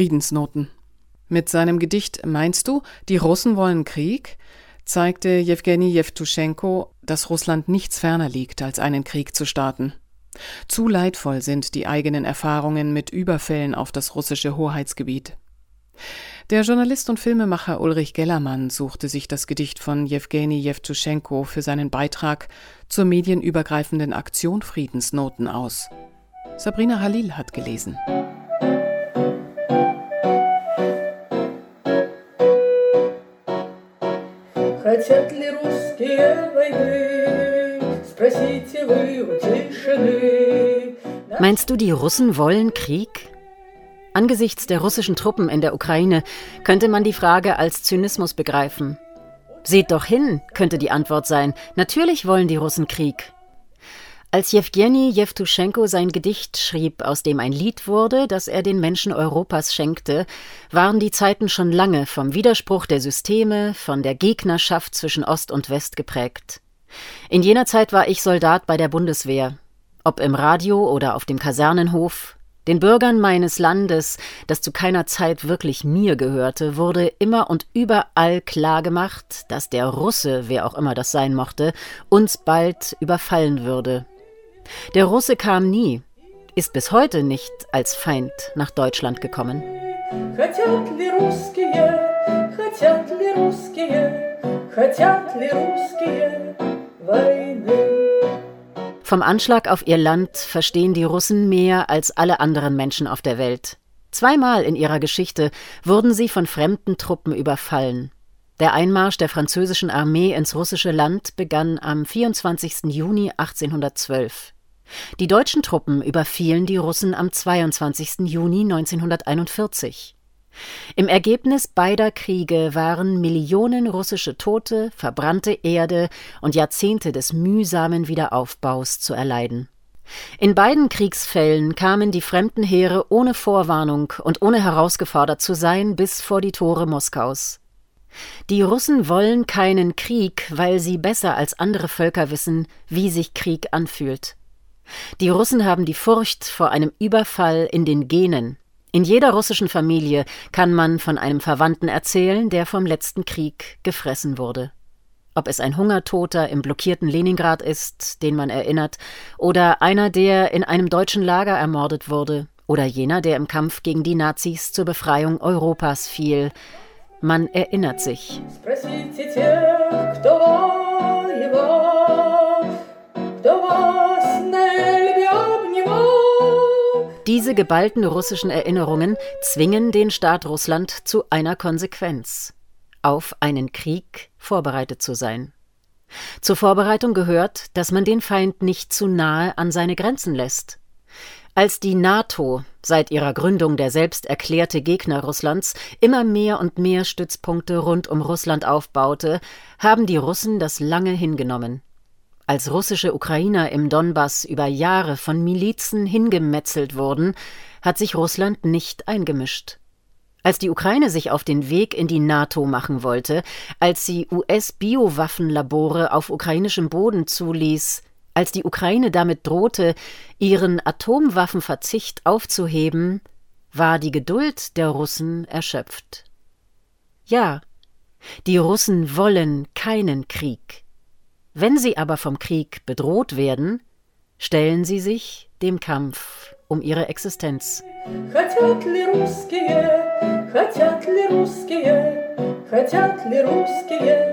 Friedensnoten. Mit seinem Gedicht Meinst du, die Russen wollen Krieg? zeigte Jewgeni Jewtuschenko, dass Russland nichts ferner liegt, als einen Krieg zu starten. Zu leidvoll sind die eigenen Erfahrungen mit Überfällen auf das russische Hoheitsgebiet. Der Journalist und Filmemacher Ulrich Gellermann suchte sich das Gedicht von Jewgeni Jewtuschenko für seinen Beitrag zur medienübergreifenden Aktion Friedensnoten aus. Sabrina Halil hat gelesen. Хотят ли русские войны? Спросите вы у тишины. Meinst du, die Russen wollen Krieg? Angesichts der russischen Truppen in der Ukraine könnte man die Frage als Zynismus begreifen. Seht doch hin, könnte die Antwort sein. Natürlich wollen die Russen Krieg. Als Jewgeni Jewtuschenko sein Gedicht schrieb, aus dem ein Lied wurde, das er den Menschen Europas schenkte, waren die Zeiten schon lange vom Widerspruch der Systeme, von der Gegnerschaft zwischen Ost und West geprägt. In jener Zeit war ich Soldat bei der Bundeswehr. Ob im Radio oder auf dem Kasernenhof, den Bürgern meines Landes, das zu keiner Zeit wirklich mir gehörte, wurde immer und überall klargemacht, dass der Russe, wer auch immer das sein mochte, uns bald überfallen würde. Der Russe kam nie, ist bis heute nicht als Feind nach Deutschland gekommen. Vom Anschlag auf ihr Land verstehen die Russen mehr als alle anderen Menschen auf der Welt. Zweimal in ihrer Geschichte wurden sie von fremden Truppen überfallen. Der Einmarsch der französischen Armee ins russische Land begann am 24. Juni 1812. Die deutschen Truppen überfielen die Russen am 22. Juni 1941. Im Ergebnis beider Kriege waren Millionen russische Tote, verbrannte Erde und Jahrzehnte des mühsamen Wiederaufbaus zu erleiden. In beiden Kriegsfällen kamen die fremden Heere ohne Vorwarnung und ohne herausgefordert zu sein bis vor die Tore Moskaus. Die Russen wollen keinen Krieg, weil sie besser als andere Völker wissen, wie sich Krieg anfühlt. Die Russen haben die Furcht vor einem Überfall in den Genen. In jeder russischen Familie kann man von einem Verwandten erzählen, der vom letzten Krieg gefressen wurde. Ob es ein Hungertoter im blockierten Leningrad ist, den man erinnert, oder einer, der in einem deutschen Lager ermordet wurde, oder jener, der im Kampf gegen die Nazis zur Befreiung Europas fiel. Man erinnert sich. Diese geballten russischen Erinnerungen zwingen den Staat Russland zu einer Konsequenz auf einen Krieg vorbereitet zu sein. Zur Vorbereitung gehört, dass man den Feind nicht zu nahe an seine Grenzen lässt. Als die NATO, seit ihrer Gründung der selbst erklärte Gegner Russlands, immer mehr und mehr Stützpunkte rund um Russland aufbaute, haben die Russen das lange hingenommen. Als russische Ukrainer im Donbass über Jahre von Milizen hingemetzelt wurden, hat sich Russland nicht eingemischt. Als die Ukraine sich auf den Weg in die NATO machen wollte, als sie US-Biowaffenlabore auf ukrainischem Boden zuließ, als die Ukraine damit drohte, ihren Atomwaffenverzicht aufzuheben, war die Geduld der Russen erschöpft. Ja, die Russen wollen keinen Krieg. Wenn sie aber vom Krieg bedroht werden, stellen sie sich dem Kampf um ihre Existenz. Хотят ли русские, хотят ли русские, хотят ли русские войны?